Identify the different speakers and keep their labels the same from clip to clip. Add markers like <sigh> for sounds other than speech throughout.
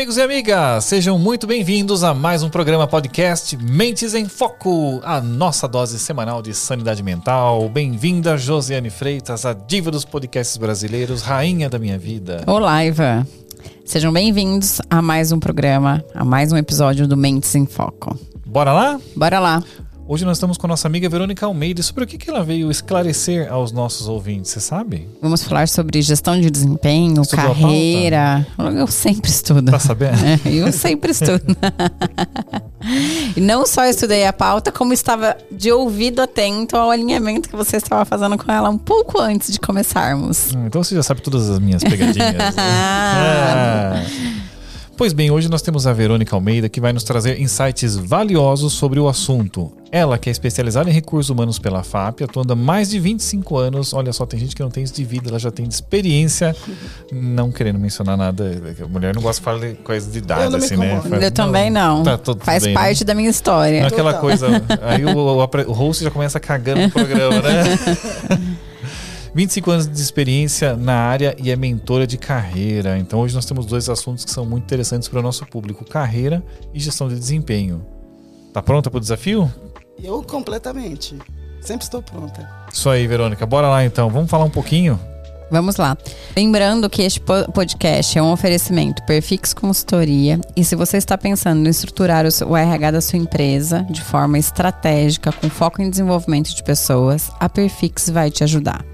Speaker 1: amigos e amigas, sejam muito bem-vindos a mais um programa podcast Mentes em Foco, a nossa dose semanal de sanidade mental. Bem-vinda, Josiane Freitas, a diva dos podcasts brasileiros, rainha da minha vida.
Speaker 2: Olá, Ivan. Sejam bem-vindos a mais um programa, a mais um episódio do Mentes em Foco.
Speaker 1: Bora lá?
Speaker 2: Bora lá.
Speaker 1: Hoje nós estamos com nossa amiga Verônica Almeida. Sobre o que, que ela veio esclarecer aos nossos ouvintes, você sabe?
Speaker 2: Vamos falar sobre gestão de desempenho,
Speaker 1: Estudou
Speaker 2: carreira. Eu sempre estudo.
Speaker 1: Tá sabendo? <laughs>
Speaker 2: É, eu sempre estudo. <laughs> e não só estudei a pauta, como estava de ouvido atento ao alinhamento que você estava fazendo com ela um pouco antes de começarmos.
Speaker 1: Hum, Então você já sabe todas as minhas pegadinhas. né?
Speaker 2: Ah. <laughs>
Speaker 1: É. Pois bem, hoje nós temos a Verônica Almeida que vai nos trazer insights valiosos sobre o assunto. Ela, que é especializada em recursos humanos pela FAP, atuando há mais de 25 anos. Olha só, tem gente que não tem isso de vida, ela já tem de experiência. Não querendo mencionar nada, a mulher não gosta de falar coisa de idade,
Speaker 3: Eu não me
Speaker 1: assim, né? Faz-
Speaker 2: Eu também não.
Speaker 1: Tá tudo
Speaker 2: Faz
Speaker 1: bem, né?
Speaker 2: parte da minha história.
Speaker 1: Não é aquela coisa. Aí o, o, o host já começa cagando no programa, né? <laughs> 25 anos de experiência na área e é mentora de carreira. Então hoje nós temos dois assuntos que são muito interessantes para o nosso público: carreira e gestão de desempenho. Tá pronta para o desafio?
Speaker 3: Eu completamente. Sempre estou pronta.
Speaker 1: Isso aí, Verônica. Bora lá então. Vamos falar um pouquinho?
Speaker 2: Vamos lá. Lembrando que este po- podcast é um oferecimento Perfix Consultoria e se você está pensando em estruturar o, seu- o RH da sua empresa de forma estratégica, com foco em desenvolvimento de pessoas, a Perfix vai te ajudar.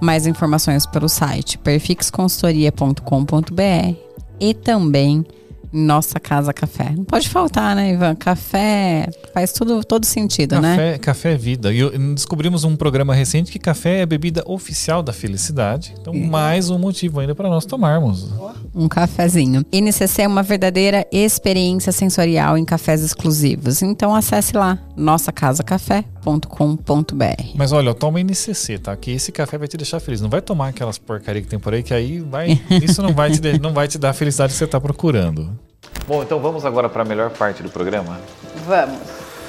Speaker 2: Mais informações pelo site perfixconsultoria.com.br e também Nossa Casa Café. Não pode faltar, né, Ivan? Café faz tudo, todo sentido, né?
Speaker 1: Café, café é vida. E descobrimos um programa recente que café é a bebida oficial da felicidade. Então, mais um motivo ainda para nós tomarmos.
Speaker 2: Um cafezinho. NCC é uma verdadeira experiência sensorial em cafés exclusivos. Então acesse lá nossacasacafé.com.br.
Speaker 1: Mas olha, toma NCC, tá? Que esse café vai te deixar feliz. Não vai tomar aquelas porcaria que tem por aí, que aí vai. <laughs> Isso não vai te, não vai te dar a felicidade que você tá procurando. Bom, então vamos agora para a melhor parte do programa.
Speaker 2: Vamos.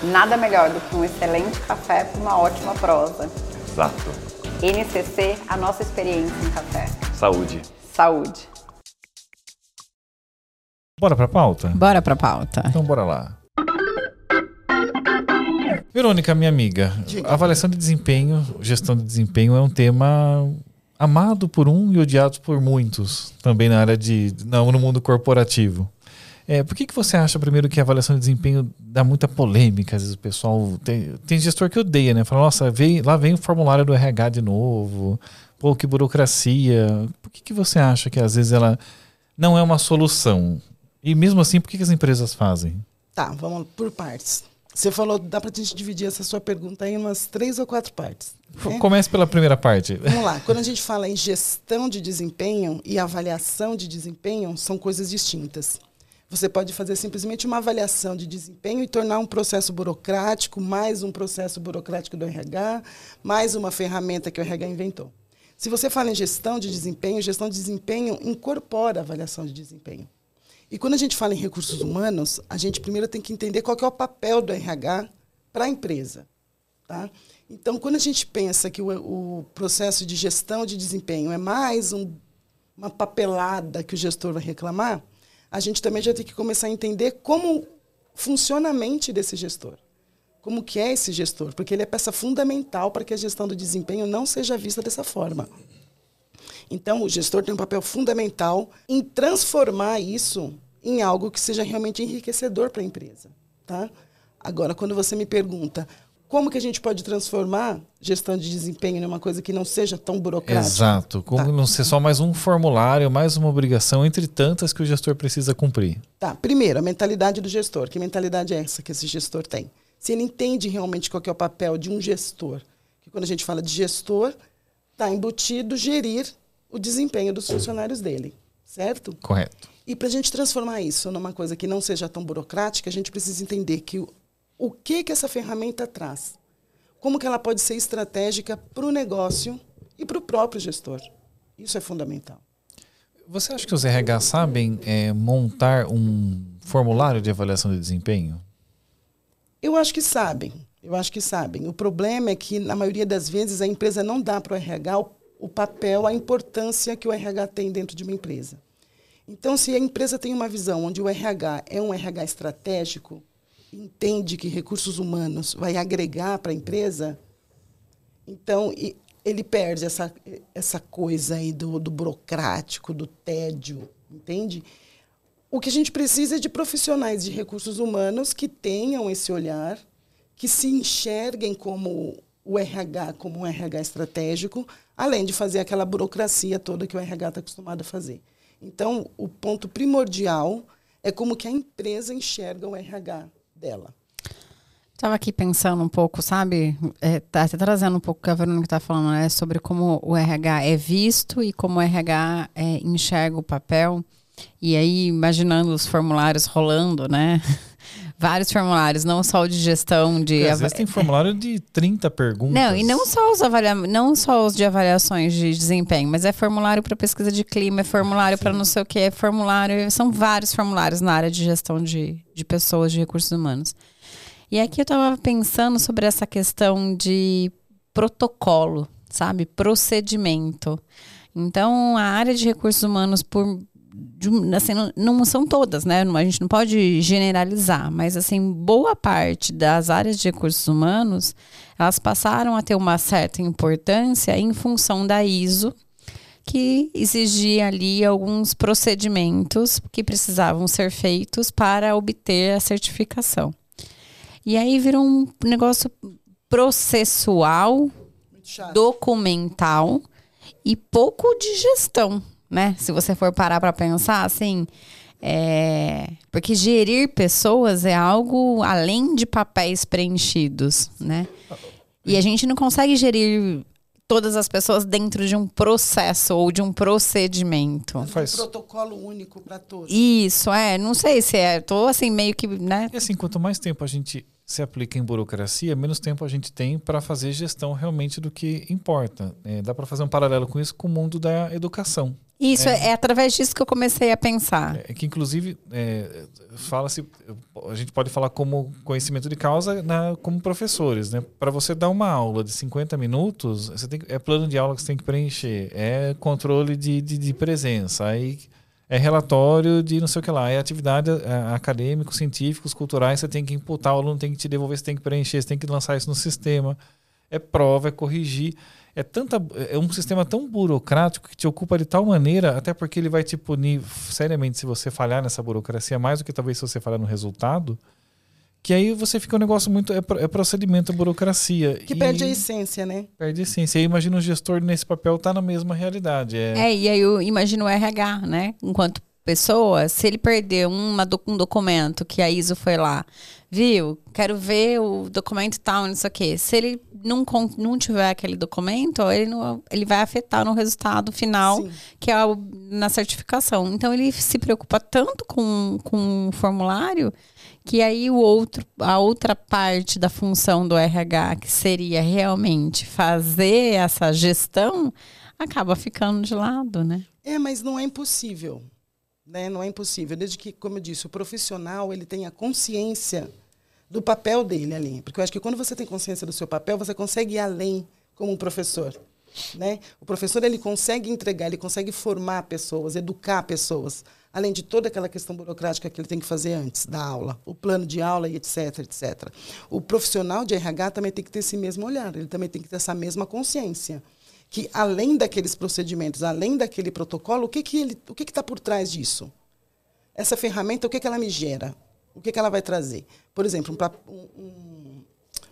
Speaker 2: Nada melhor do que um excelente café para uma ótima prosa.
Speaker 1: Exato.
Speaker 2: NCC, a nossa experiência em café.
Speaker 1: Saúde.
Speaker 2: Saúde.
Speaker 1: Bora pra pauta?
Speaker 2: Bora pra pauta.
Speaker 1: Então bora lá. Verônica, minha amiga,
Speaker 3: Diga.
Speaker 1: avaliação de desempenho, gestão de desempenho é um tema amado por um e odiado por muitos, também na área de. Não, no mundo corporativo. É, por que, que você acha, primeiro, que a avaliação de desempenho dá muita polêmica? Às vezes o pessoal. Tem, tem gestor que odeia, né? Fala, nossa, vem, lá vem o formulário do RH de novo. Pô, que burocracia. Por que, que você acha que às vezes ela não é uma solução? E mesmo assim, por que, que as empresas fazem?
Speaker 3: Tá, vamos por partes. Você falou, dá pra gente dividir essa sua pergunta em umas três ou quatro partes. Né?
Speaker 1: Comece pela primeira parte.
Speaker 3: Vamos lá. Quando a gente fala em gestão de desempenho e avaliação de desempenho, são coisas distintas. Você pode fazer simplesmente uma avaliação de desempenho e tornar um processo burocrático, mais um processo burocrático do RH, mais uma ferramenta que o RH inventou. Se você fala em gestão de desempenho, gestão de desempenho incorpora a avaliação de desempenho. E quando a gente fala em recursos humanos, a gente primeiro tem que entender qual que é o papel do RH para a empresa. Tá? Então, quando a gente pensa que o, o processo de gestão de desempenho é mais um- uma papelada que o gestor vai reclamar, a gente também já tem que começar a entender como funciona a mente desse gestor. Como que é esse gestor? Porque ele é peça fundamental para que a gestão do desempenho não seja vista dessa forma. Então, o gestor tem um papel fundamental em transformar isso em algo que seja realmente enriquecedor para a empresa. Tá? Agora, quando você me pergunta como que a gente pode transformar gestão de desempenho numa coisa que não seja tão burocrática?
Speaker 1: Exato. Como
Speaker 3: Tá.
Speaker 1: não ser só mais um formulário, mais uma obrigação entre tantas que o gestor precisa cumprir.
Speaker 3: Tá, primeiro, a mentalidade do gestor. Que mentalidade é essa que esse gestor tem? Se ele entende realmente qual que é o papel de um gestor. Que quando a gente fala de gestor, está embutido gerir o desempenho dos funcionários dele, certo?
Speaker 1: Correto.
Speaker 3: E para a gente transformar isso numa coisa que não seja tão burocrática, a gente precisa entender que o, o que que essa ferramenta traz, como que ela pode ser estratégica para o negócio e para o próprio gestor. Isso é fundamental.
Speaker 1: Você acha que os RH sabem é, montar um formulário de avaliação de desempenho?
Speaker 3: Eu acho que sabem. Eu acho que sabem. O problema é que, na maioria das vezes, a empresa não dá para o RH o, papel, a importância que o RH tem dentro de uma empresa. Então, se a empresa tem uma visão onde o RH é um RH estratégico, entende que recursos humanos vai agregar para a empresa, então ele perde essa, essa coisa aí do, do burocrático, do tédio, entende? O que a gente precisa é de profissionais de recursos humanos que tenham esse olhar, que se enxerguem como o RH, como um RH estratégico, além de fazer aquela burocracia toda que o RH está acostumado a fazer. Então, o ponto primordial é como que a empresa enxerga o RH dela.
Speaker 2: Estava aqui pensando um pouco, sabe? É, tá, tá trazendo um pouco o que a Verônica está falando, né? Sobre como o RH é visto e como o RH é, enxerga o papel. E aí, imaginando os formulários rolando, né? <laughs> Vários formulários, não só o de gestão de.
Speaker 1: Às vezes tem formulário de 30 perguntas.
Speaker 2: Não, e não só os avalia... não só os de avaliações de desempenho, mas é formulário para pesquisa de clima, é formulário para não sei o que, é formulário. São vários formulários na área de gestão de, de pessoas, de recursos humanos. E aqui eu estava pensando sobre essa questão de protocolo, sabe? Procedimento. Então, a área de recursos humanos, por assim, não, não, são todas, né? A gente não pode generalizar, mas assim, boa parte das áreas de recursos humanos, elas passaram a ter uma certa importância em função da ISO, que exigia ali alguns procedimentos que precisavam ser feitos para obter a certificação. E aí virou um negócio processual, documental e pouco de gestão, né? Se você for parar para pensar, assim, é... porque gerir pessoas é algo além de papéis preenchidos, né? E a gente não consegue gerir todas as pessoas dentro de um processo ou de um procedimento.
Speaker 3: Faz um protocolo único para todos.
Speaker 2: Isso, é. Não sei se é. Tô assim meio que, né?
Speaker 1: E assim, quanto mais tempo a gente se aplica em burocracia, menos tempo a gente tem para fazer gestão realmente do que importa. É, dá para fazer um paralelo com isso com o mundo da educação.
Speaker 2: Isso, é, é através disso que eu comecei a pensar.
Speaker 1: É, que, inclusive, é, fala-se, a gente pode falar como conhecimento de causa na, como professores. Né? Para você dar uma aula de 50 minutos, você tem, é plano de aula que você tem que preencher, é controle de, de, de presença, aí é relatório de não sei o que lá, é atividade é, acadêmico, científicos, culturais, você tem que imputar, o aluno tem que te devolver, você tem que preencher, você tem que lançar isso no sistema. É prova, é corrigir. É, tanta, é um sistema tão burocrático que te ocupa de tal maneira, até porque ele vai te punir seriamente se você falhar nessa burocracia, mais do que talvez se você falhar no resultado que aí você fica um negócio muito. É, é procedimento, é burocracia.
Speaker 3: Que perde a essência, né?
Speaker 1: Perde a essência. E aí imagina o gestor nesse papel tá na mesma realidade. É,
Speaker 2: é e aí eu imagino o RH, né? Enquanto pessoa, se ele perder uma, um documento que a ISO foi lá, viu? Quero ver o documento tal, não sei o quê. Se ele não, não tiver aquele documento, ele, não, ele vai afetar no resultado final, Sim. que é o, na certificação. Então ele se preocupa tanto com, com o formulário que aí o outro, a outra parte da função do RH, que seria realmente fazer essa gestão, acaba ficando de lado, né?
Speaker 3: É, mas não é impossível. Né? Não é impossível. Desde que, como eu disse, o profissional ele tenha consciência do papel dele ali. Porque eu acho que quando você tem consciência do seu papel, você consegue ir além como um professor. Né? O professor ele consegue entregar, ele consegue formar pessoas, educar pessoas além de toda aquela questão burocrática que ele tem que fazer antes da aula, o plano de aula e etc, etc. O profissional de RH também tem que ter esse mesmo olhar, ele também tem que ter essa mesma consciência que além daqueles procedimentos, além daquele protocolo, o que que ele, o que está por trás disso? Essa ferramenta, o que que ela me gera? O que que ela vai trazer? Por exemplo, um, um,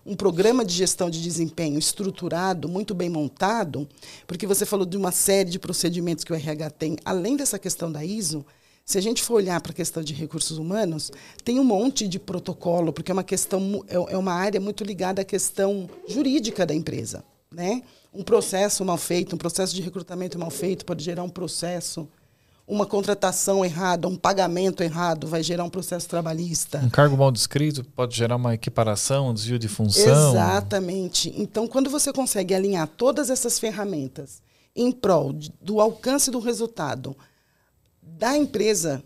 Speaker 3: um programa de gestão de desempenho estruturado, muito bem montado, porque você falou de uma série de procedimentos que o RH tem, além dessa questão da ISO, se a gente for olhar para a questão de recursos humanos, tem um monte de protocolo, porque é uma questão é, é uma área muito ligada à questão jurídica da empresa, né? Um processo mal feito, um processo de recrutamento mal feito pode gerar um processo uma contratação errada, um pagamento errado vai gerar um processo trabalhista.
Speaker 1: Um cargo mal descrito pode gerar uma equiparação, um desvio de função.
Speaker 3: Exatamente. Então, quando você consegue alinhar todas essas ferramentas em prol do alcance do resultado, da empresa,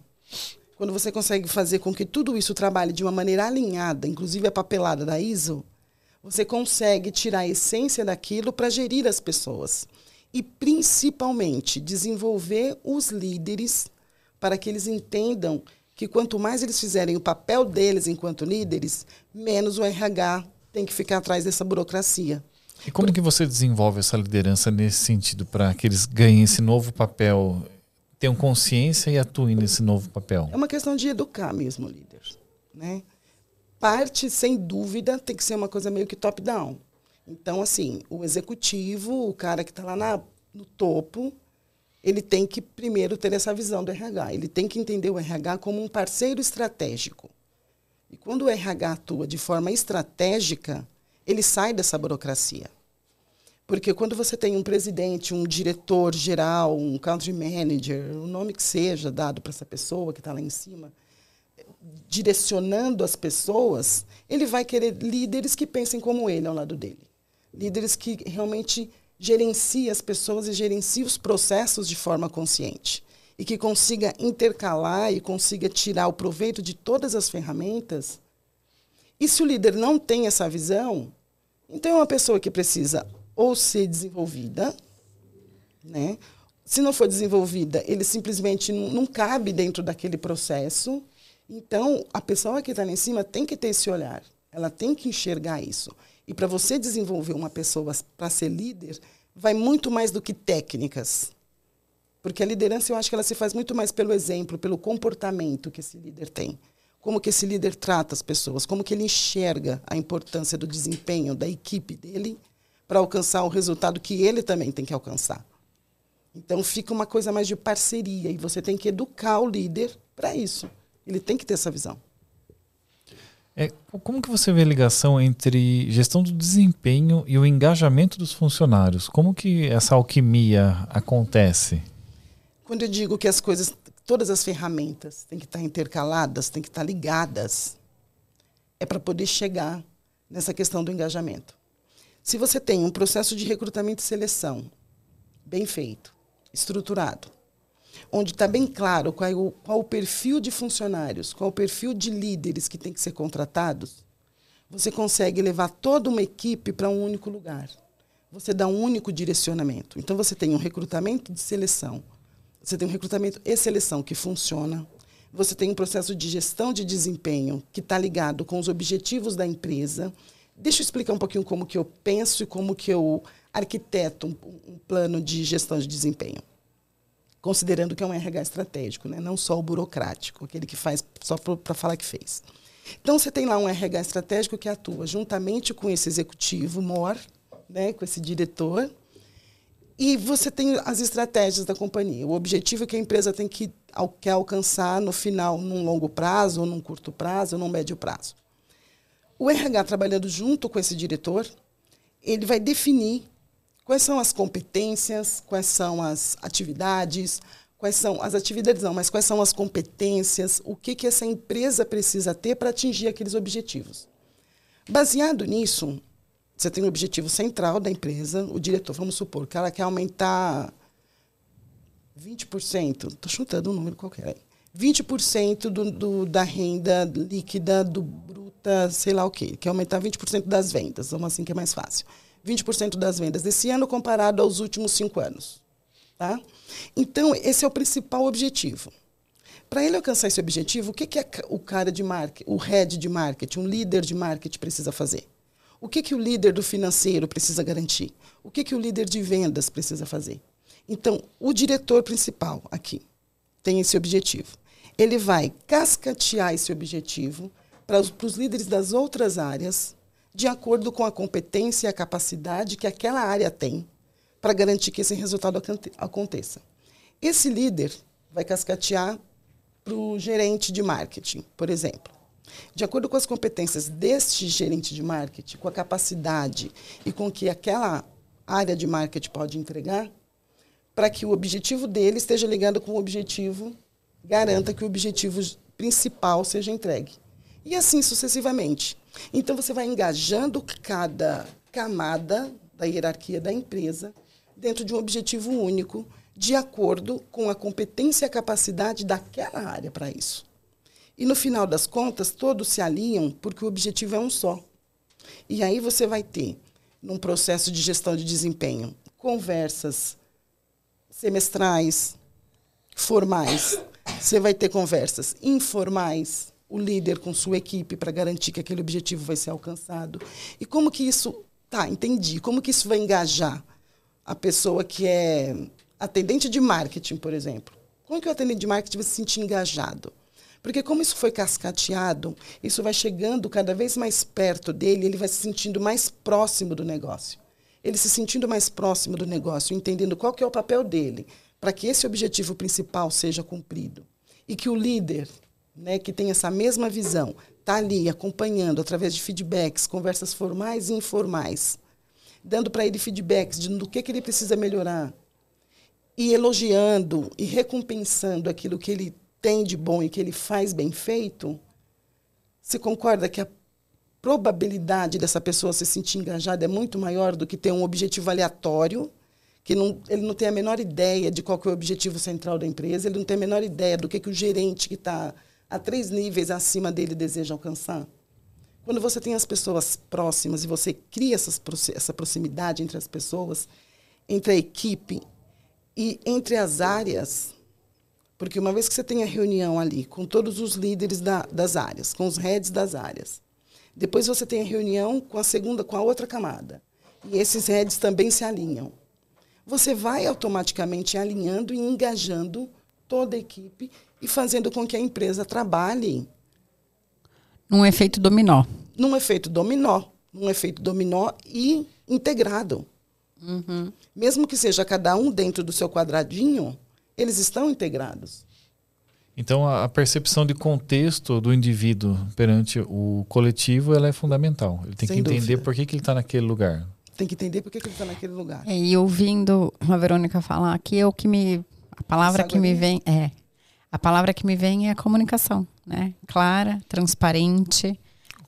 Speaker 3: quando você consegue fazer com que tudo isso trabalhe de uma maneira alinhada, inclusive a papelada da ISO, você consegue tirar a essência daquilo para gerir as pessoas. E, principalmente, desenvolver os líderes para que eles entendam que quanto mais eles fizerem o papel deles enquanto líderes, menos o RH tem que ficar atrás dessa burocracia.
Speaker 1: E como que você desenvolve essa liderança nesse sentido para que eles ganhem esse novo papel, tenham consciência e atuem nesse novo papel?
Speaker 3: É uma questão de educar mesmo o líder, né? Parte, sem dúvida, tem que ser uma coisa meio que top-down. Então, assim, o executivo, o cara que está lá na, no topo, ele tem que primeiro ter essa visão do RH. Ele tem que entender o RH como um parceiro estratégico. E quando o RH atua de forma estratégica, ele sai dessa burocracia. Porque quando você tem um presidente, um diretor geral, um country manager, o nome que seja dado para essa pessoa que está lá em cima, direcionando as pessoas, ele vai querer líderes que pensem como ele ao lado dele. Líderes que realmente gerenciem as pessoas e gerenciem os processos de forma consciente. E que consiga intercalar e consiga tirar o proveito de todas as ferramentas. E se o líder não tem essa visão, então é uma pessoa que precisa ou ser desenvolvida, né? Se não for desenvolvida, ele simplesmente não, não cabe dentro daquele processo. Então, a pessoa que está lá em cima tem que ter esse olhar. Ela tem que enxergar isso. E para você desenvolver uma pessoa para ser líder, vai muito mais do que técnicas. Porque a liderança, eu acho que ela se faz muito mais pelo exemplo, pelo comportamento que esse líder tem. Como que esse líder trata as pessoas, como que ele enxerga a importância do desempenho da equipe dele para alcançar o resultado que ele também tem que alcançar. Então fica uma coisa mais de parceria e você tem que educar o líder para isso. Ele tem que ter essa visão.
Speaker 1: É, como que você vê a ligação entre gestão do desempenho e o engajamento dos funcionários? Como que essa alquimia acontece?
Speaker 3: Quando eu digo que as coisas, todas as ferramentas têm que estar intercaladas, têm que estar ligadas, é para poder chegar nessa questão do engajamento. Se você tem um processo de recrutamento e seleção bem feito, estruturado, onde está bem claro qual, é o, qual o perfil de funcionários, qual o perfil de líderes que tem que ser contratados, você consegue levar toda uma equipe para um único lugar. Você dá um único direcionamento. Então, você tem um recrutamento de seleção, você tem um recrutamento e seleção que funciona, você tem um processo de gestão de desempenho que está ligado com os objetivos da empresa Deixa eu explicar um pouquinho como que eu penso e como que eu arquiteto um, um plano de gestão de desempenho. Considerando que é um RH estratégico, né? não só o burocrático, aquele que faz só para falar que fez. Então, você tem lá um RH estratégico que atua juntamente com esse executivo MOR, né, com esse diretor, e você tem as estratégias da companhia. O objetivo é que a empresa tem que quer alcançar no final, num longo prazo, ou num curto prazo, ou num médio prazo. O RH trabalhando junto com esse diretor, ele vai definir quais são as competências, quais são as atividades, quais são as atividades não, mas quais são as competências, o que, que essa empresa precisa ter para atingir aqueles objetivos. Baseado nisso, você tem o objetivo central da empresa, o diretor, vamos supor que ela quer aumentar 20%, estou chutando um número qualquer aí, 20% do, do, da renda líquida do bruta, sei lá o quê, que é aumentar 20% das vendas, vamos assim que é mais fácil. 20% das vendas desse ano comparado aos últimos cinco anos. Tá? Então, esse é o principal objetivo. Para ele alcançar esse objetivo, o que, que o cara de marketing, o head de marketing, um líder de marketing precisa fazer? O que, que o líder do financeiro precisa garantir? O que, que o líder de vendas precisa fazer? Então, o diretor principal aqui tem esse objetivo ele vai cascatear esse objetivo para os líderes das outras áreas, de acordo com a competência e a capacidade que aquela área tem para garantir que esse resultado aconteça. Esse líder vai cascatear para o gerente de marketing, por exemplo. De acordo com as competências deste gerente de marketing, com a capacidade e com que aquela área de marketing pode entregar, para que o objetivo dele esteja ligado com o objetivo garanta que o objetivo principal seja entregue. E assim sucessivamente. Então você vai engajando cada camada da hierarquia da empresa dentro de um objetivo único, de acordo com a competência e a capacidade daquela área para isso. E no final das contas, todos se alinham porque o objetivo é um só. E aí você vai ter, num processo de gestão de desempenho, conversas semestrais, formais, Você vai ter conversas informais, o líder com sua equipe para garantir que aquele objetivo vai ser alcançado. E como que isso. Tá, entendi. Como que isso vai engajar a pessoa que é atendente de marketing, por exemplo? Como que o atendente de marketing vai se sentir engajado? Porque como isso foi cascateado, isso vai chegando cada vez mais perto dele, ele vai se sentindo mais próximo do negócio. Ele se sentindo mais próximo do negócio, entendendo qual que é o papel dele, para que esse objetivo principal seja cumprido. E que o líder, né, que tem essa mesma visão, está ali acompanhando através de feedbacks, conversas formais e informais, dando para ele feedbacks de do que, que ele precisa melhorar, e elogiando e recompensando aquilo que ele tem de bom e que ele faz bem feito, você concorda que a probabilidade dessa pessoa se sentir engajada é muito maior do que ter um objetivo aleatório, que não, ele não tem a menor ideia de qual é o objetivo central da empresa, ele não tem a menor ideia do que, que o gerente que está a três níveis acima dele deseja alcançar? Quando você tem as pessoas próximas e você cria essas, essa proximidade entre as pessoas, entre a equipe e entre as áreas, porque uma vez que você tem a reunião ali com todos os líderes da, das áreas, com os heads das áreas, depois você tem a reunião com a segunda, com a outra camada. E esses heads também se alinham. Você vai automaticamente alinhando e engajando toda a equipe e fazendo com que a empresa trabalhe.
Speaker 2: Num efeito dominó.
Speaker 3: Num efeito dominó. Num efeito dominó e integrado.
Speaker 2: Uhum.
Speaker 3: Mesmo que seja cada um dentro do seu quadradinho, eles estão integrados.
Speaker 1: Então, a percepção de contexto do indivíduo perante o coletivo ela é fundamental. Ele tem Sem que entender dúvida. por que, que ele está naquele lugar.
Speaker 3: Tem que entender por que, que ele está naquele lugar.
Speaker 2: É, e ouvindo a Verônica falar aqui, é o que me. A palavra que me vem é. A palavra que me vem é a comunicação, né? Clara, transparente,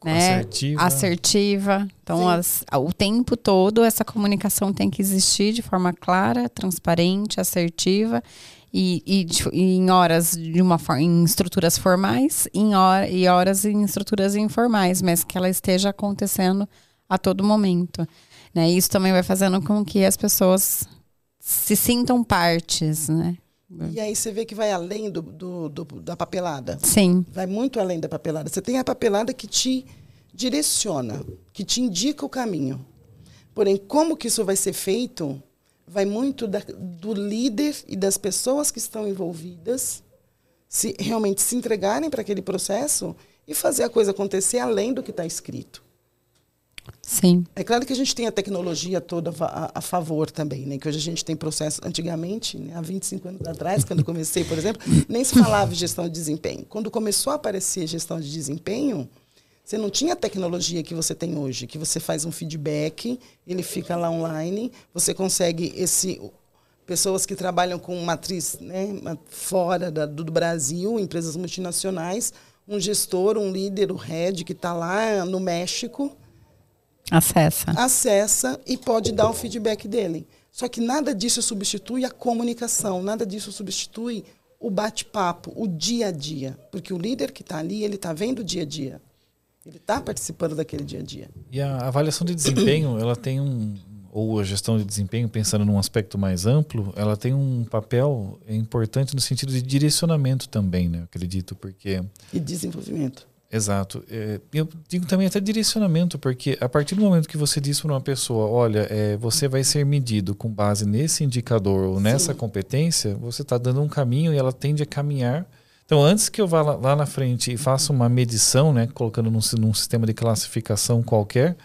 Speaker 2: né? Assertiva. Assertiva. Então, as, o tempo todo essa comunicação tem que existir de forma clara, transparente, assertiva e, e, e, em horas de uma em estruturas formais em hora, e horas em estruturas informais, mas que ela esteja acontecendo a todo momento. Né? Isso também vai fazendo com que as pessoas se sintam partes, né?
Speaker 3: E aí você vê que vai além do, do, do, da papelada.
Speaker 2: Sim.
Speaker 3: Vai muito além da papelada. Você tem a papelada que te direciona, que te indica o caminho. Porém, como que isso vai ser feito vai muito da, do líder e das pessoas que estão envolvidas se realmente se entregarem para aquele processo e fazer a coisa acontecer além do que está escrito.
Speaker 2: Sim.
Speaker 3: É claro que a gente tem a tecnologia toda a, a favor também, né? Que hoje a gente tem processo. Antigamente, né? há 25 anos atrás, quando comecei, por exemplo, nem se falava gestão de desempenho. Quando começou a aparecer gestão de desempenho, você não tinha a tecnologia que você tem hoje, que você faz um feedback, ele fica lá online, você consegue esse pessoas que trabalham com matriz né, fora da, do Brasil, empresas multinacionais, um gestor, um líder, o head que está lá no México.
Speaker 2: Acessa.
Speaker 3: Acessa e pode dar o feedback dele. Só que nada disso substitui a comunicação, nada disso substitui o bate-papo, o dia a dia. Porque o líder que está ali, ele está vendo o dia a dia. Ele está participando daquele dia a dia.
Speaker 1: E a avaliação de desempenho, ela tem um ou a gestão de desempenho, pensando num aspecto mais amplo, ela tem um papel importante no sentido de direcionamento também, né? Eu acredito, porque
Speaker 3: e desenvolvimento.
Speaker 1: Exato. É, eu digo também até direcionamento, porque a partir do momento que você diz para uma pessoa, olha, é, você vai ser medido com base nesse indicador ou nessa Sim. competência, você está dando um caminho e ela tende a caminhar então, antes que eu vá lá, lá na frente e faça uma medição, né, colocando num, num sistema de classificação qualquer,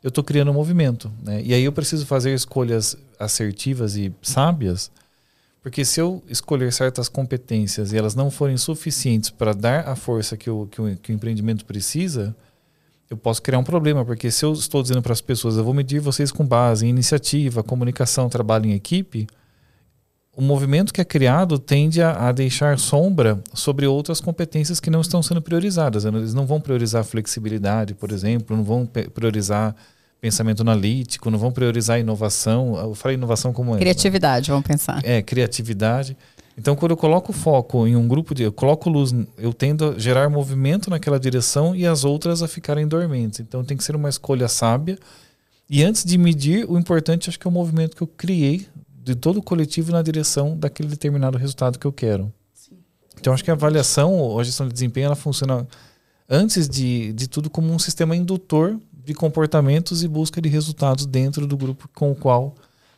Speaker 1: eu estou criando um movimento. Né? E aí eu preciso fazer escolhas assertivas e sábias, porque se eu escolher certas competências e elas não forem suficientes para dar a força que o, que, o, que o empreendimento precisa, eu posso criar um problema, porque se eu estou dizendo para as pessoas, eu vou medir vocês com base em iniciativa, comunicação, trabalho em equipe, o movimento que é criado tende a, a, deixar sombra sobre outras competências que não estão sendo priorizadas. Eles não vão priorizar flexibilidade, por exemplo, não vão priorizar pensamento analítico, não vão priorizar inovação. Eu falei inovação como
Speaker 2: é, criatividade, é, vamos pensar.
Speaker 1: É, criatividade. Então, quando eu coloco foco em um grupo de, eu coloco luz, eu tendo a gerar movimento naquela direção e as outras a ficarem dormentes. Então, tem que ser uma escolha sábia. E antes de medir, o importante acho que é o movimento que eu criei de todo o coletivo na direção daquele determinado resultado que eu quero.
Speaker 3: Sim.
Speaker 1: Então, acho que a avaliação ou a gestão de desempenho ela funciona, antes de, de tudo, como um sistema indutor de comportamentos e busca de resultados dentro do grupo com o qual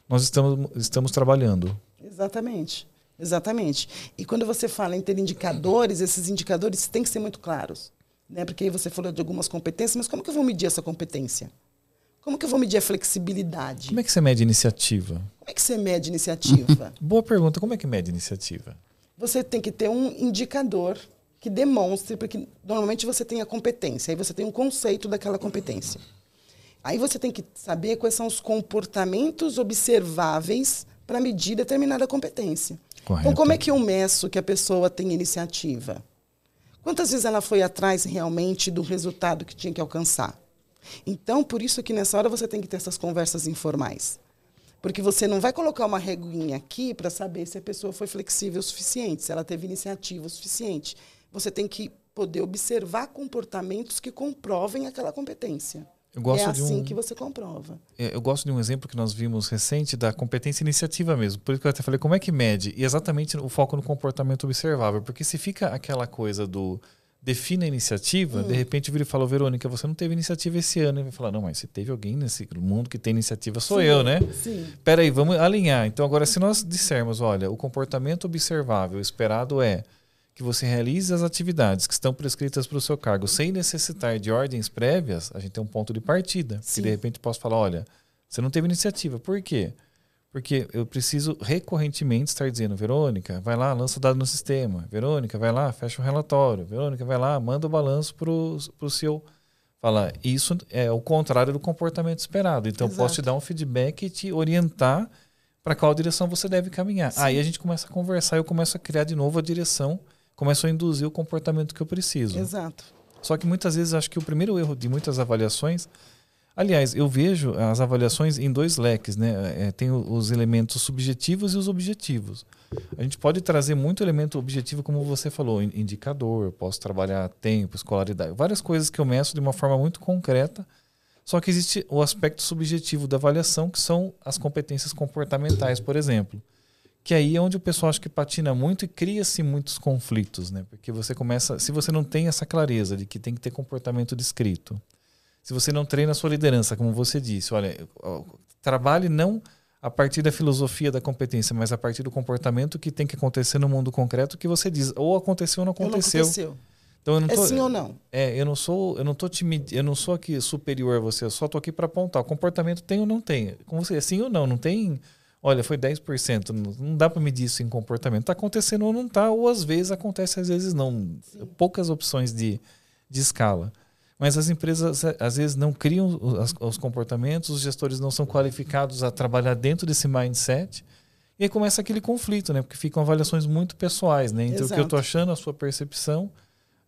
Speaker 1: nós estamos, estamos trabalhando.
Speaker 3: Exatamente. Exatamente. E quando você fala em ter indicadores, esses indicadores têm que ser muito claros. Né? Porque aí você falou de algumas competências, mas como que eu vou medir essa competência? Como que eu vou medir a flexibilidade?
Speaker 1: Como é que você mede iniciativa?
Speaker 3: Como é que você mede iniciativa? <laughs>
Speaker 1: Boa pergunta. Como é que mede iniciativa?
Speaker 3: Você tem que ter um indicador que demonstre, porque normalmente você tem a competência, aí você tem um conceito daquela competência. Aí você tem que saber quais são os comportamentos observáveis para medir determinada competência.
Speaker 1: Correto.
Speaker 3: Então, como é que eu meço que a pessoa tem iniciativa? Quantas vezes ela foi atrás realmente do resultado que tinha que alcançar? Então, por isso que nessa hora você tem que ter essas conversas informais. Porque você não vai colocar uma reguinha aqui para saber se a pessoa foi flexível o suficiente, se ela teve iniciativa o suficiente. Você tem que poder observar comportamentos que comprovem aquela competência.
Speaker 1: Eu gosto
Speaker 3: é
Speaker 1: de
Speaker 3: assim
Speaker 1: um-
Speaker 3: que você comprova.
Speaker 1: É, Eu gosto de um exemplo que nós vimos recente da competência iniciativa mesmo. Por isso que eu até falei, como é que mede? E exatamente o foco no comportamento observável. Porque se fica aquela coisa do define a iniciativa,
Speaker 3: Hum.
Speaker 1: de repente vira e fala, Verônica, você não teve iniciativa esse ano. E vai falar, não, mas se teve alguém nesse mundo que tem iniciativa, sou
Speaker 3: Sim,
Speaker 1: eu, né?
Speaker 3: Sim.
Speaker 1: Peraí, vamos alinhar. Então, agora, se nós dissermos, olha, o comportamento observável esperado é que você realize as atividades que estão prescritas para o seu cargo sem necessitar de ordens prévias, a gente tem um ponto de partida.
Speaker 3: Sim.
Speaker 1: Que de repente posso falar, olha, você não teve iniciativa. Por quê? Porque eu preciso recorrentemente estar dizendo, Verônica, vai lá, lança o dado no sistema. Verônica, vai lá, fecha o relatório. Verônica, vai lá, manda o balanço para o seu. Fala, isso é o contrário do comportamento esperado. Então, eu posso te
Speaker 3: Exato.
Speaker 1: dar um feedback e te orientar para qual direção você deve caminhar.
Speaker 3: Sim.
Speaker 1: Aí a gente começa a conversar, eu começo a criar de novo a direção, começo a induzir o comportamento que eu preciso.
Speaker 3: Exato.
Speaker 1: Só que muitas vezes acho que o primeiro erro de muitas avaliações. Aliás, eu vejo as avaliações em dois leques, né? É, tem os elementos subjetivos e os objetivos. A gente pode trazer muito elemento objetivo, como você falou, in- indicador, eu posso trabalhar tempo, escolaridade, várias coisas que eu meço de uma forma muito concreta. Só que existe o aspecto subjetivo da avaliação, que são as competências comportamentais, por exemplo. Que aí é onde o pessoal acha que patina muito e cria-se muitos conflitos, né? Porque você começa, se você não tem essa clareza de que tem que ter comportamento descrito, se você não treina a sua liderança, como você disse, olha, trabalhe não a partir da filosofia da competência, mas a partir do comportamento que tem que acontecer no mundo concreto que você diz, ou aconteceu ou não
Speaker 3: Ou não
Speaker 1: aconteceu.
Speaker 3: aconteceu.
Speaker 1: Então eu não
Speaker 3: É
Speaker 1: tô,
Speaker 3: sim ou não?
Speaker 1: é, eu não sou, eu não tô te medi- eu não sou aqui superior a você, eu só tô aqui para apontar. O comportamento tem ou não tem? Com você, é sim ou não? Não tem. Olha, foi 10%, não, dá para medir isso em comportamento. Tá acontecendo ou não tá, ou às vezes acontece, às vezes não. Poucas opções de, de escala. Mas as empresas eh, às vezes não criam os, os comportamentos, os gestores não são qualificados a trabalhar dentro desse mindset. E aí começa aquele conflito, né? Porque ficam avaliações muito pessoais, né? Entre o que eu
Speaker 3: Exato.
Speaker 1: achando, a sua percepção.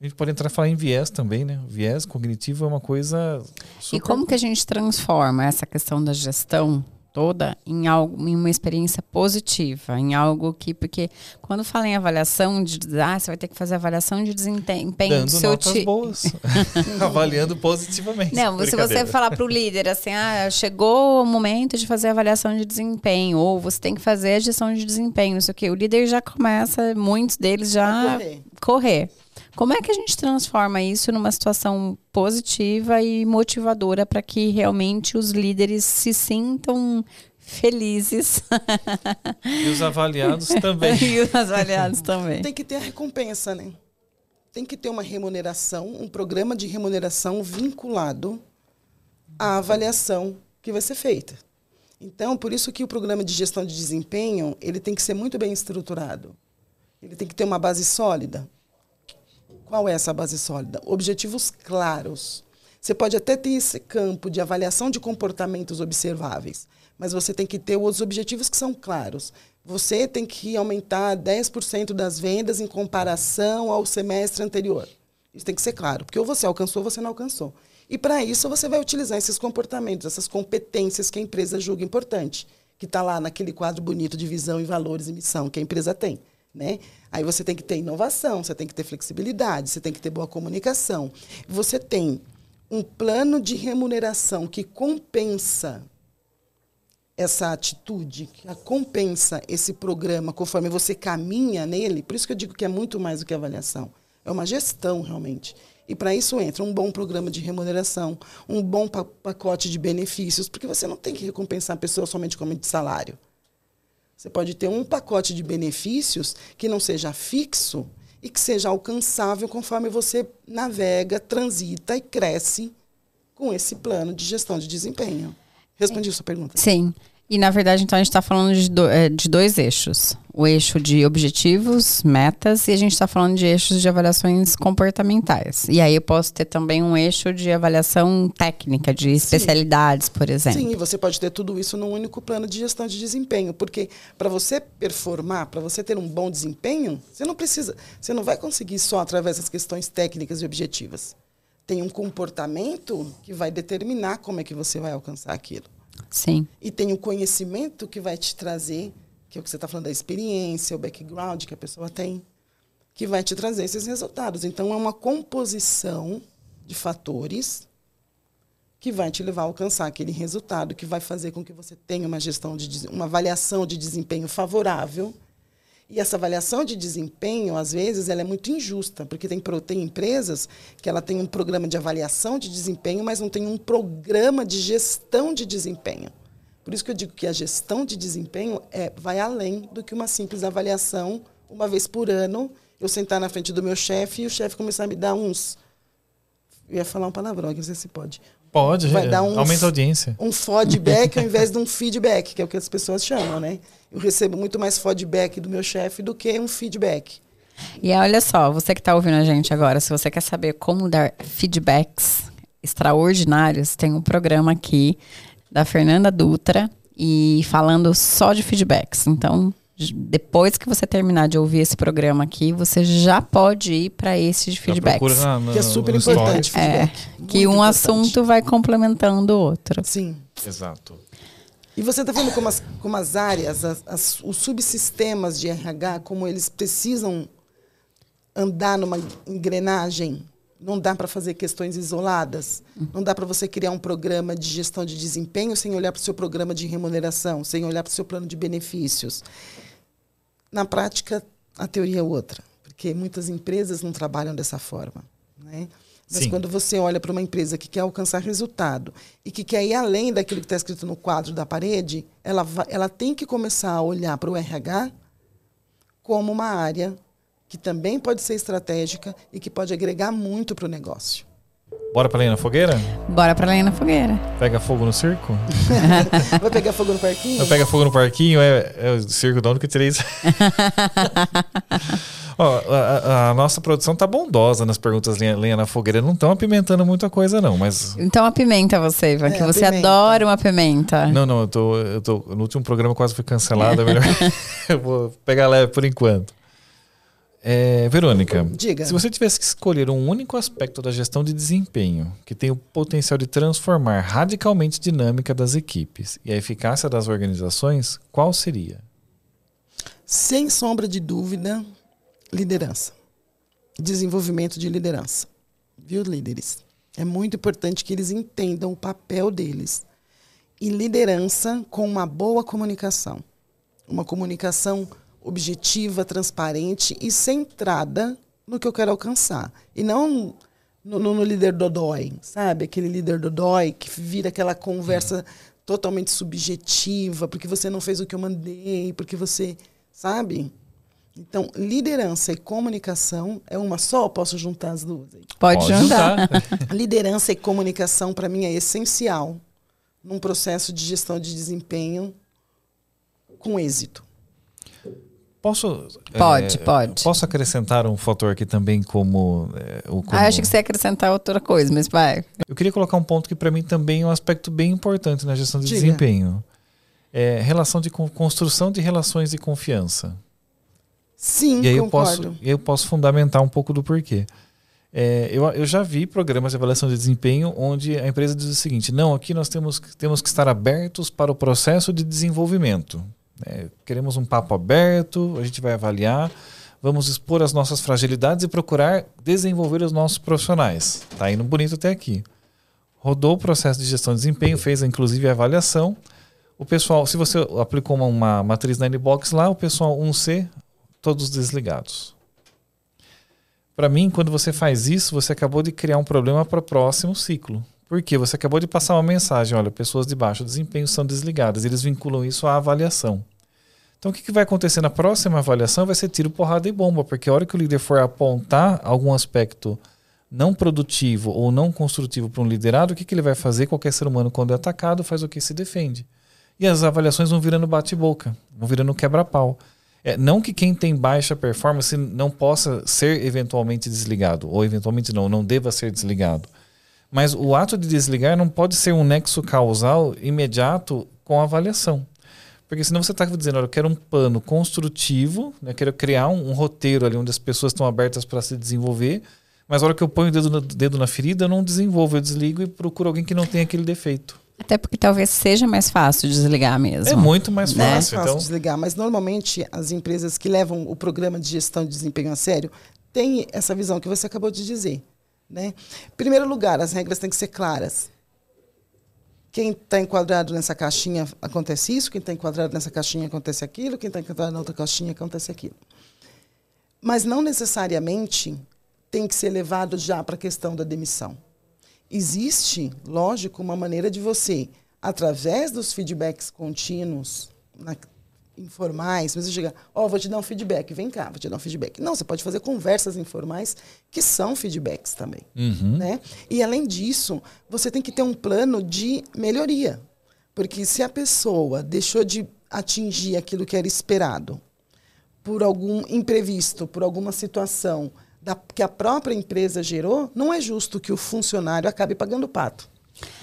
Speaker 1: A gente pode entrar e falar em viés também, né? Viés cognitivo é uma coisa super...
Speaker 2: E como que a gente transforma essa questão da gestão toda em algo, em uma experiência positiva, em algo que, porque quando fala em avaliação de, ah, você vai ter que fazer avaliação de desempenho
Speaker 1: Dando
Speaker 2: do seu
Speaker 1: notas
Speaker 2: ti-
Speaker 1: boas. <laughs> Avaliando positivamente.
Speaker 2: Não, se você falar para o líder assim, ah, chegou o momento de fazer a avaliação de desempenho, ou você tem que fazer a gestão de desempenho, não sei o quê, o líder já começa, muitos deles já
Speaker 3: Correr.
Speaker 2: correr. Como é que a gente transforma isso numa situação positiva e motivadora para que realmente os líderes se sintam felizes <laughs>
Speaker 1: E os avaliados também. <laughs>
Speaker 2: e os avaliados também?
Speaker 3: Tem que ter a recompensa, né? Tem que ter uma remuneração, um programa de remuneração vinculado à avaliação que vai ser feita. Então, por isso que o programa de gestão de desempenho, ele tem que ser muito bem estruturado. Ele tem que ter uma base sólida. Qual é essa base sólida? Objetivos claros. Você pode até ter esse campo de avaliação de comportamentos observáveis, mas você tem que ter os objetivos que são claros. Você tem que aumentar 10% das vendas em comparação ao semestre anterior. Isso tem que ser claro, porque ou você alcançou ou você não alcançou. E para isso você vai utilizar esses comportamentos, essas competências que a empresa julga importante, que está lá naquele quadro bonito de visão e valores e missão que a empresa tem. Né? Aí você tem que ter inovação, você tem que ter flexibilidade, você tem que ter boa comunicação. Você tem um plano de remuneração que compensa essa atitude, que compensa esse programa conforme você caminha nele, por isso que eu digo que é muito mais do que avaliação. É uma gestão, realmente. E para isso entra um bom programa de remuneração, um bom pa pacote de benefícios, porque você não tem que recompensar a pessoa somente com de salário. Você pode ter um pacote de benefícios que não seja fixo e que seja alcançável conforme você navega, transita e cresce com esse plano de gestão de desempenho. Respondi a sua pergunta.
Speaker 2: Sim. E na verdade, então, a gente está falando de, do, é, de dois eixos: o eixo de objetivos, metas, e a gente está falando de eixos de avaliações comportamentais. E aí eu posso ter também um eixo de avaliação técnica, de especialidades,
Speaker 3: Sim.
Speaker 2: por exemplo.
Speaker 3: Sim, e você pode ter tudo isso num único plano de gestão de desempenho, porque para você performar, para você ter um bom desempenho, você não precisa, você não vai conseguir só através das questões técnicas e objetivas. Tem um comportamento que vai determinar como é que você vai alcançar aquilo.
Speaker 2: Sim.
Speaker 3: E tem o conhecimento que vai te trazer, que é o que você está falando da experiência, o background que a pessoa tem, que vai te trazer esses resultados. Então, é uma composição de fatores que vai te levar a alcançar aquele resultado, que vai fazer com que você tenha uma gestão de uma avaliação de desempenho favorável. E essa avaliação de desempenho, às vezes, ela é muito injusta, porque tem, tem empresas que ela tem um programa de avaliação de desempenho, mas não tem um programa de gestão de desempenho. Por isso que eu digo que a gestão de desempenho é, vai além do que uma simples avaliação, uma vez por ano, eu sentar na frente do meu chefe e o chefe começar a me dar uns. Eu ia falar um palavrão, não sei se pode.
Speaker 1: Pode, vai dar um, aumenta a audiência.
Speaker 3: Um feedback ao invés de um feedback, que é o que as pessoas chamam, né? Eu recebo muito mais feedback do meu chefe do que um feedback.
Speaker 2: E olha só, você que está ouvindo a gente agora, se você quer saber como dar feedbacks extraordinários, tem um programa aqui da Fernanda Dutra e falando só de feedbacks. Então, depois que você terminar de ouvir esse programa aqui, você já pode ir para esse de feedbacks.
Speaker 3: Na, na, que é super importante.
Speaker 2: É, que um importante. assunto vai complementando o outro.
Speaker 3: Sim.
Speaker 1: Exato.
Speaker 3: E você está vendo como as, como as áreas, as, as, os subsistemas de RH, como eles precisam andar numa engrenagem. Não dá para fazer questões isoladas. Não dá para você criar um programa de gestão de desempenho sem olhar para o seu programa de remuneração, sem olhar para o seu plano de benefícios. Na prática, a teoria é outra, porque muitas empresas não trabalham dessa forma. Né? Mas Sim. quando você olha para uma empresa que quer alcançar resultado e que quer ir além daquilo que está escrito no quadro da parede, ela, vai, ela tem que começar a olhar para o RH como uma área que também pode ser estratégica e que pode agregar muito para o negócio.
Speaker 1: Bora pra lenha na fogueira?
Speaker 2: Bora pra lenha na fogueira.
Speaker 1: Pega fogo no circo? <laughs>
Speaker 3: Vai pegar fogo no parquinho?
Speaker 1: Vai pegar fogo no parquinho? É, é o circo da única isso. <laughs> Ó, a, a, nossa produção tá bondosa nas perguntas lenha, lenha na fogueira. Não estão apimentando muita coisa, não, mas.
Speaker 2: Então apimenta você, Ivan, é, que você apimenta. adora uma pimenta.
Speaker 1: Não, não, eu tô, eu tô. No último programa quase foi cancelado. É melhor. <laughs> eu vou pegar leve por enquanto. É, Verônica,
Speaker 3: Diga.
Speaker 1: se você tivesse que escolher um único aspecto da gestão de desempenho que tem o potencial de transformar radicalmente a dinâmica das equipes e a eficácia das organizações, qual seria?
Speaker 3: Sem sombra de dúvida, liderança. Desenvolvimento de liderança. Viu, líderes? É muito importante que eles entendam o papel deles. E liderança com uma boa comunicação. Uma comunicação objetiva, transparente e centrada no que eu quero alcançar. E não no, no, no líder dodói, sabe? Aquele líder dodói que vira aquela conversa totalmente subjetiva, porque você não fez o que eu mandei, porque você. Sabe? Então, liderança e comunicação é uma só? Posso juntar as duas?
Speaker 2: Pode, Pode juntar. <laughs>
Speaker 3: liderança e comunicação, para mim, é essencial num processo de gestão de desempenho com êxito.
Speaker 1: Posso.
Speaker 2: Pode, é, pode.
Speaker 1: Posso acrescentar um fator aqui também como. É, o, como...
Speaker 2: Ah, acho que você ia acrescentar outra coisa, mas vai.
Speaker 1: Eu queria colocar um ponto que para mim também é um aspecto bem importante na gestão de Diga. desempenho. É relação de construção de relações de confiança.
Speaker 3: Sim,
Speaker 1: e aí
Speaker 3: concordo.
Speaker 1: eu posso, eu posso fundamentar um pouco do porquê. É, eu, eu já vi programas de avaliação de desempenho onde a empresa diz o seguinte: não, aqui nós temos, temos que estar abertos para o processo de desenvolvimento. É, queremos um papo aberto, a gente vai avaliar, vamos expor as nossas fragilidades e procurar desenvolver os nossos profissionais. Tá indo bonito até aqui. Rodou o processo de gestão de desempenho, fez inclusive a avaliação. O pessoal, se você aplicou uma, uma matriz na inbox lá, o pessoal 1C, todos desligados. Para mim, quando você faz isso, você acabou de criar um problema para o próximo ciclo. Porque você acabou de passar uma mensagem, olha, pessoas de baixo desempenho são desligadas. Eles vinculam isso à avaliação. Então, o que, que vai acontecer na próxima avaliação vai ser tiro, porrada e bomba, porque a hora que o líder for apontar algum aspecto não produtivo ou não construtivo para um liderado, o que, que ele vai fazer? Qualquer ser humano, quando é atacado, faz o que? Se defende. E as avaliações vão virando bate-boca, vão virando quebra-pau. É, não que quem tem baixa performance não possa ser eventualmente desligado, ou eventualmente não, não deva ser desligado. Mas o ato de desligar não pode ser um nexo causal imediato com a avaliação. Porque senão você está dizendo, olha, eu quero um pano construtivo, né, eu quero criar um, um, roteiro ali onde as pessoas estão abertas para se desenvolver, mas na hora que eu ponho o dedo, no, dedo na ferida, eu não desenvolvo, eu desligo e procuro alguém que não tem aquele defeito.
Speaker 2: Até porque talvez seja mais fácil desligar mesmo.
Speaker 1: É muito mais fácil.
Speaker 3: Né? É mais
Speaker 1: fácil então...
Speaker 3: desligar, mas normalmente as empresas que levam o programa de gestão de desempenho a sério têm essa visão que você acabou de dizer. Né? Em primeiro lugar, as regras têm que ser claras. Quem está enquadrado nessa caixinha acontece isso, quem está enquadrado nessa caixinha acontece aquilo, quem está enquadrado na outra caixinha acontece aquilo. Mas não necessariamente tem que ser levado já para a questão da demissão. Existe, lógico, uma maneira de você, através dos feedbacks contínuos, na, informais, você chega, ó, oh, vou te dar um feedback, vem cá, vou te dar um feedback. Não, você pode fazer conversas informais que são feedbacks também, uhum. né? E além disso, você tem que ter um plano de melhoria, porque se a pessoa deixou de atingir aquilo que era esperado por algum imprevisto, por alguma situação da, que a própria empresa gerou, não é justo que o funcionário acabe pagando o pato.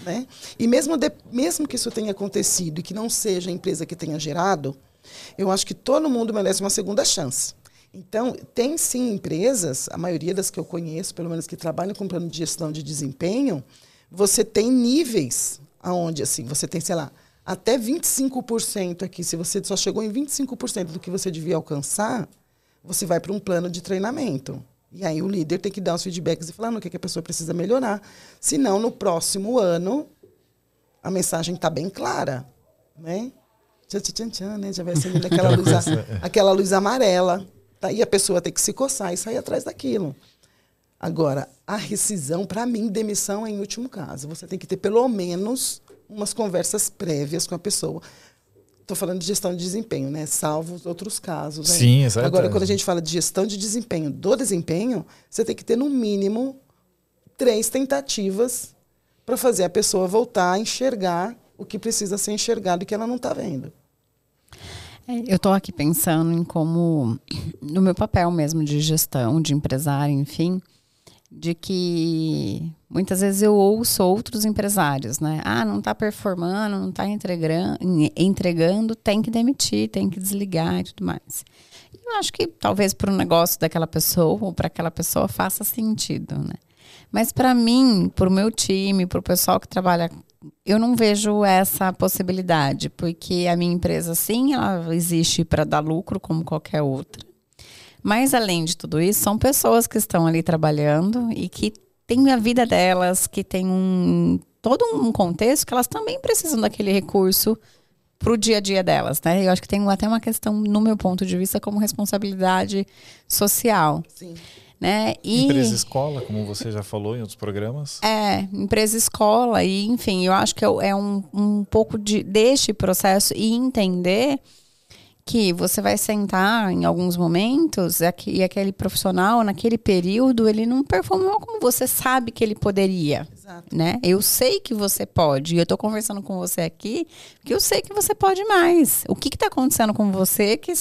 Speaker 3: Né? E mesmo, de, mesmo que isso tenha acontecido e que não seja a empresa que tenha gerado, eu acho que todo mundo merece uma segunda chance. Então, tem sim empresas, a maioria das que eu conheço, pelo menos que trabalham com plano de gestão de desempenho, você tem níveis aonde assim, você tem, sei lá, até 25% aqui, se você só chegou em 25% do que você devia alcançar, você vai para um plano de treinamento. E aí o líder tem que dar os feedbacks e falar no que, que a pessoa precisa melhorar. Senão, no próximo ano, a mensagem está bem clara. Né? Tchan, tchan, tchan, né? Já vai acendendo <laughs> aquela luz, aquela luz amarela. Tá? E a pessoa tem que se coçar e sair atrás daquilo. Agora, a rescisão, para mim, demissão é em último caso. Você tem que ter pelo menos umas conversas prévias com a pessoa. Estou falando de gestão de desempenho, né? Salvo os outros casos.
Speaker 1: Né? Sim, exato.
Speaker 3: Agora, quando a gente fala de gestão de desempenho do desempenho, você tem que ter, no mínimo, três tentativas para fazer a pessoa voltar a enxergar o que precisa ser enxergado e que ela não está vendo.
Speaker 2: Eu estou aqui pensando em como, no meu papel mesmo de gestão, de empresário, enfim, de que muitas vezes eu ouço outros empresários, né? Ah, não está performando, não está entregando, entregando, tem que demitir, tem que desligar e tudo mais. Eu acho que talvez para o negócio daquela pessoa ou para aquela pessoa faça sentido, né? Mas para mim, para o meu time, para o pessoal que trabalha eu não vejo essa possibilidade, porque a minha empresa, sim, ela existe para dar lucro como qualquer outra. Mas, além de tudo isso, são pessoas que estão ali trabalhando e que têm a vida delas, que têm um, todo um contexto que elas também precisam daquele recurso para o dia a dia delas, né? Eu acho que tem até uma questão, no meu ponto de vista, como responsabilidade social.
Speaker 3: Sim.
Speaker 2: Né?
Speaker 1: E, empresa escola, como você já falou em outros programas.
Speaker 2: É, empresa escola, e enfim, eu acho que é, um, um pouco de, deste processo e entender que você vai sentar em alguns momentos e aquele profissional, naquele período, ele não performou como você sabe que ele poderia. Exato. Né? Eu sei que você pode. E eu estou conversando com você aqui porque eu sei que você pode mais. O que está acontecendo com você que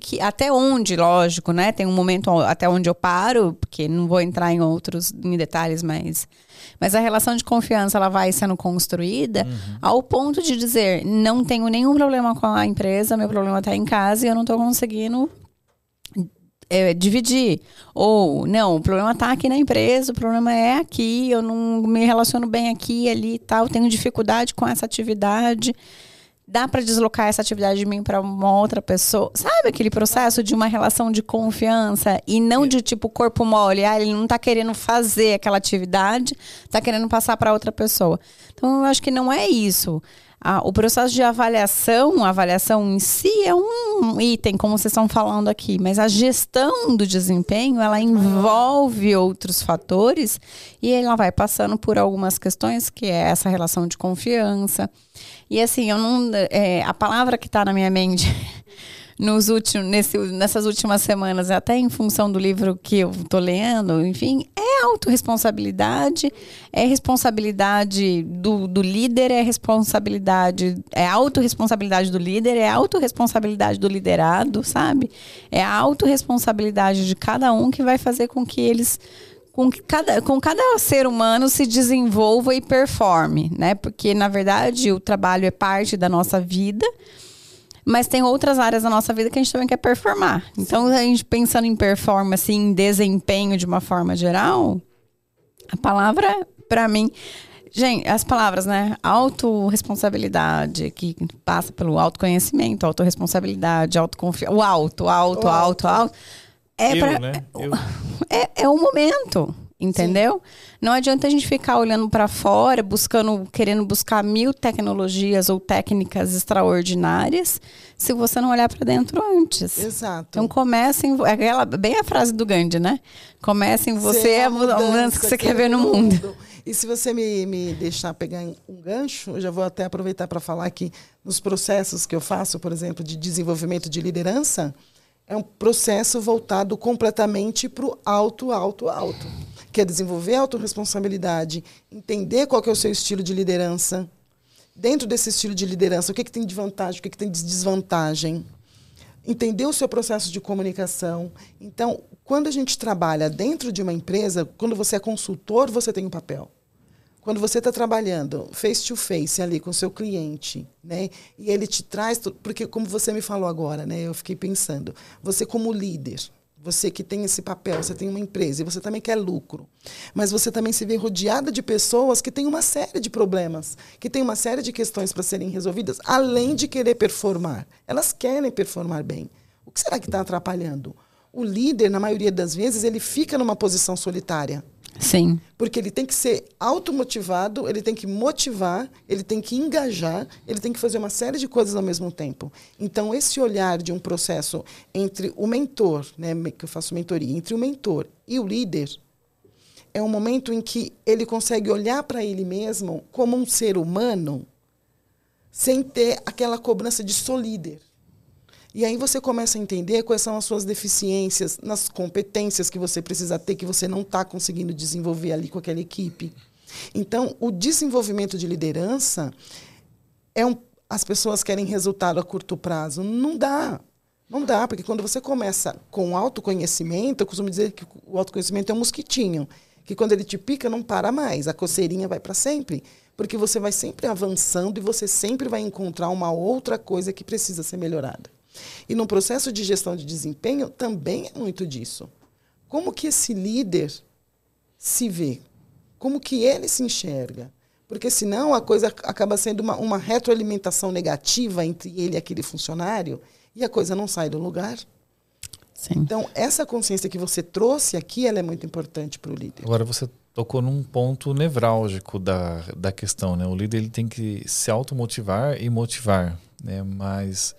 Speaker 2: que, até onde, lógico, né? Tem um momento até onde eu paro, porque não vou entrar em outros em detalhes, mas mas a relação de confiança ela vai sendo construída uhum. ao ponto de dizer não tenho nenhum problema com a empresa, meu problema está em casa e eu não estou conseguindo é, dividir. Ou, não, o problema está aqui na empresa, o problema é aqui, eu não me relaciono bem aqui, ali e tal, tenho dificuldade com essa atividade dá para deslocar essa atividade de mim para uma outra pessoa. Sabe aquele processo de uma relação de confiança e não de tipo corpo mole, ah, ele não tá querendo fazer aquela atividade, tá querendo passar para outra pessoa. Então eu acho que não é isso. O processo de avaliação, a avaliação em si é um item, como vocês estão falando aqui, mas a gestão do desempenho, ela envolve outros fatores e ela vai passando por algumas questões, que é essa relação de confiança. E assim, eu não. É, a palavra que está na minha mente <laughs> nos últimos, nesse, nessas últimas semanas, até em função do livro que eu estou lendo, enfim, é autorresponsabilidade, é responsabilidade do, do líder, é responsabilidade, é autorresponsabilidade do líder, é autorresponsabilidade do liderado, sabe? É a autorresponsabilidade de cada um que vai fazer com que eles com que cada, com cada ser humano se desenvolva e performe, né? Porque, na verdade, o trabalho é parte da nossa vida mas tem outras áreas da nossa vida que a gente também quer performar. Então, a gente pensando em performance, em desempenho de uma forma geral, a palavra, para mim, Gente, as palavras, né? Autoresponsabilidade, que passa pelo autoconhecimento, autorresponsabilidade, autoconfiança. O alto, alto, alto, alto. É, para né? é, é o momento. Entendeu? Sim. Não adianta a gente ficar olhando para fora, buscando, querendo buscar mil tecnologias ou técnicas extraordinárias, se você não olhar para dentro antes.
Speaker 3: Exato.
Speaker 2: Então comecem, é aquela bem a frase do Gandhi, né? Comecem você é a mudança, mudança que você quer ver no mundo. mundo.
Speaker 3: E se você me, me deixar pegar um gancho, eu já vou até aproveitar para falar que nos processos que eu faço, por exemplo, de desenvolvimento de liderança, é um processo voltado completamente para o alto, alto, alto que é desenvolver a autorresponsabilidade, entender qual é o seu estilo de liderança. Dentro desse estilo de liderança, o que, que tem de vantagem, o que, que tem de desvantagem. Entender o seu processo de comunicação. Então, quando a gente trabalha dentro de uma empresa, quando você é consultor, você tem um papel. Quando você está trabalhando face to face ali com o seu cliente, né, e ele te traz, porque como você me falou agora, né, eu fiquei pensando, você como líder, você que tem esse papel, você tem uma empresa e você também quer lucro. Mas você também se vê rodeada de pessoas que têm uma série de problemas, que têm uma série de questões para serem resolvidas, além de querer performar. Elas querem performar bem. O que será que está atrapalhando? O líder, na maioria das vezes, ele fica numa posição solitária.
Speaker 2: Sim.
Speaker 3: Porque ele tem que ser automotivado, ele tem que motivar, ele tem que engajar, ele tem que fazer uma série de coisas ao mesmo tempo. Então, esse olhar de um processo entre o mentor, né, que eu faço mentoria, entre o mentor e o líder, é um momento em que ele consegue olhar para ele mesmo como um ser humano sem ter aquela cobrança de sou líder. E aí você começa a entender quais são as suas deficiências nas competências que você precisa ter, que você não está conseguindo desenvolver ali com aquela equipe. Então, o desenvolvimento de liderança é um. As pessoas querem resultado a curto prazo. Não dá. Não dá, porque quando você começa com autoconhecimento, eu costumo dizer que o autoconhecimento é um mosquitinho, que quando ele te pica, não para mais, a coceirinha vai para sempre, porque você vai sempre avançando e você sempre vai encontrar uma outra coisa que precisa ser melhorada. E no processo de gestão de desempenho também é muito disso. Como que esse líder se vê? Como que ele se enxerga? Porque senão a coisa acaba sendo uma, uma retroalimentação negativa entre ele e aquele funcionário e a coisa não sai do lugar.
Speaker 2: Sim.
Speaker 3: Então, essa consciência que você trouxe aqui, ela é muito importante para o líder.
Speaker 1: Agora, você tocou num ponto nevrálgico da, da questão, né? O líder ele tem que se automotivar e motivar, né? Mas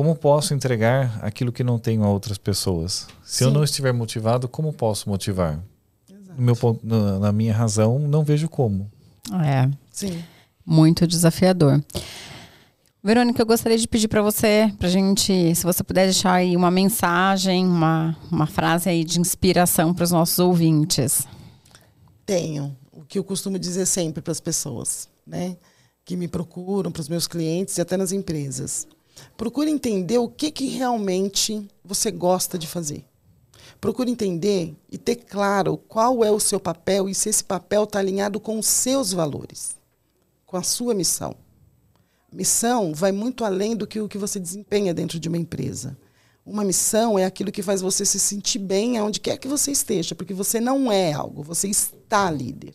Speaker 1: como posso entregar aquilo que não tenho a outras pessoas? Se Sim. eu não estiver motivado, como posso motivar? No meu ponto, na, na minha razão, não vejo como.
Speaker 2: É. Sim. Muito desafiador. Verônica, eu gostaria de pedir para você, para gente, se você puder deixar aí uma mensagem, uma, uma frase aí de inspiração para os nossos ouvintes.
Speaker 3: Tenho. O que eu costumo dizer sempre para as pessoas, né? Que me procuram, para os meus clientes e até nas empresas. Procure entender o que, que realmente você gosta de fazer. Procure entender e ter claro qual é o seu papel e se esse papel está alinhado com os seus valores, com a sua missão. Missão vai muito além do que o que você desempenha dentro de uma empresa. Uma missão é aquilo que faz você se sentir bem aonde quer que você esteja, porque você não é algo, você está líder.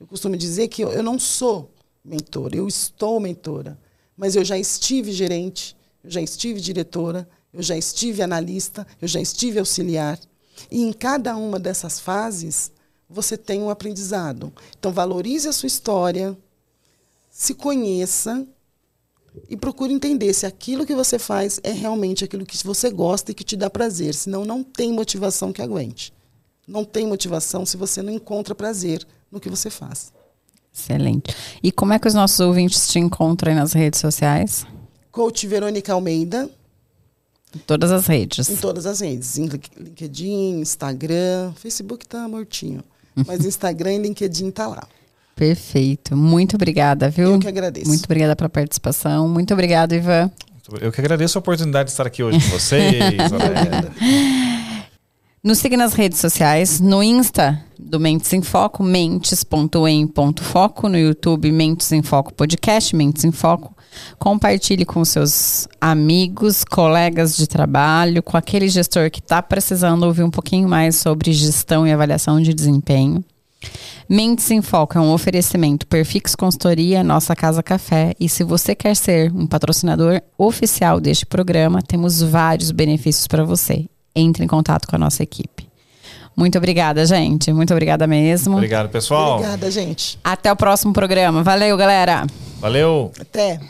Speaker 3: Eu costumo dizer que eu, eu não sou mentor, eu estou mentora mas eu já estive gerente, eu já estive diretora, eu já estive analista, eu já estive auxiliar. E em cada uma dessas fases, você tem um aprendizado. Então, valorize a sua história, se conheça e procure entender se aquilo que você faz é realmente aquilo que você gosta e que te dá prazer. Senão, não tem motivação que aguente. Não tem motivação se você não encontra prazer no que você faz.
Speaker 2: Excelente. E como é que os nossos ouvintes te encontram aí nas redes sociais?
Speaker 3: Coach Verônica Almeida.
Speaker 2: Em todas as redes.
Speaker 3: Em todas as redes. Em LinkedIn, Instagram. Facebook tá mortinho. Mas <laughs> Instagram e LinkedIn tá lá.
Speaker 2: Perfeito. Muito obrigada, viu?
Speaker 3: Eu que agradeço.
Speaker 2: Muito obrigada pela participação. Muito obrigada, Ivan.
Speaker 1: Eu que agradeço a oportunidade de estar aqui hoje com <laughs> vocês. <laughs>
Speaker 2: Nos siga nas redes sociais, no Insta do Mentes em Foco, mentes.em.foco, no YouTube Mentes em Foco Podcast, Mentes em Foco. Compartilhe com seus amigos, colegas de trabalho, com aquele gestor que está precisando ouvir um pouquinho mais sobre gestão e avaliação de desempenho. Mentes em Foco é um oferecimento Perfix Consultoria, Nossa Casa Café. E se você quer ser um patrocinador oficial deste programa, temos vários benefícios para você entre em contato com a nossa equipe. Muito obrigada, gente. Muito obrigada mesmo.
Speaker 1: Obrigado, pessoal.
Speaker 3: Obrigada, gente.
Speaker 2: Até o próximo programa. Valeu, galera.
Speaker 1: Valeu.
Speaker 3: Até.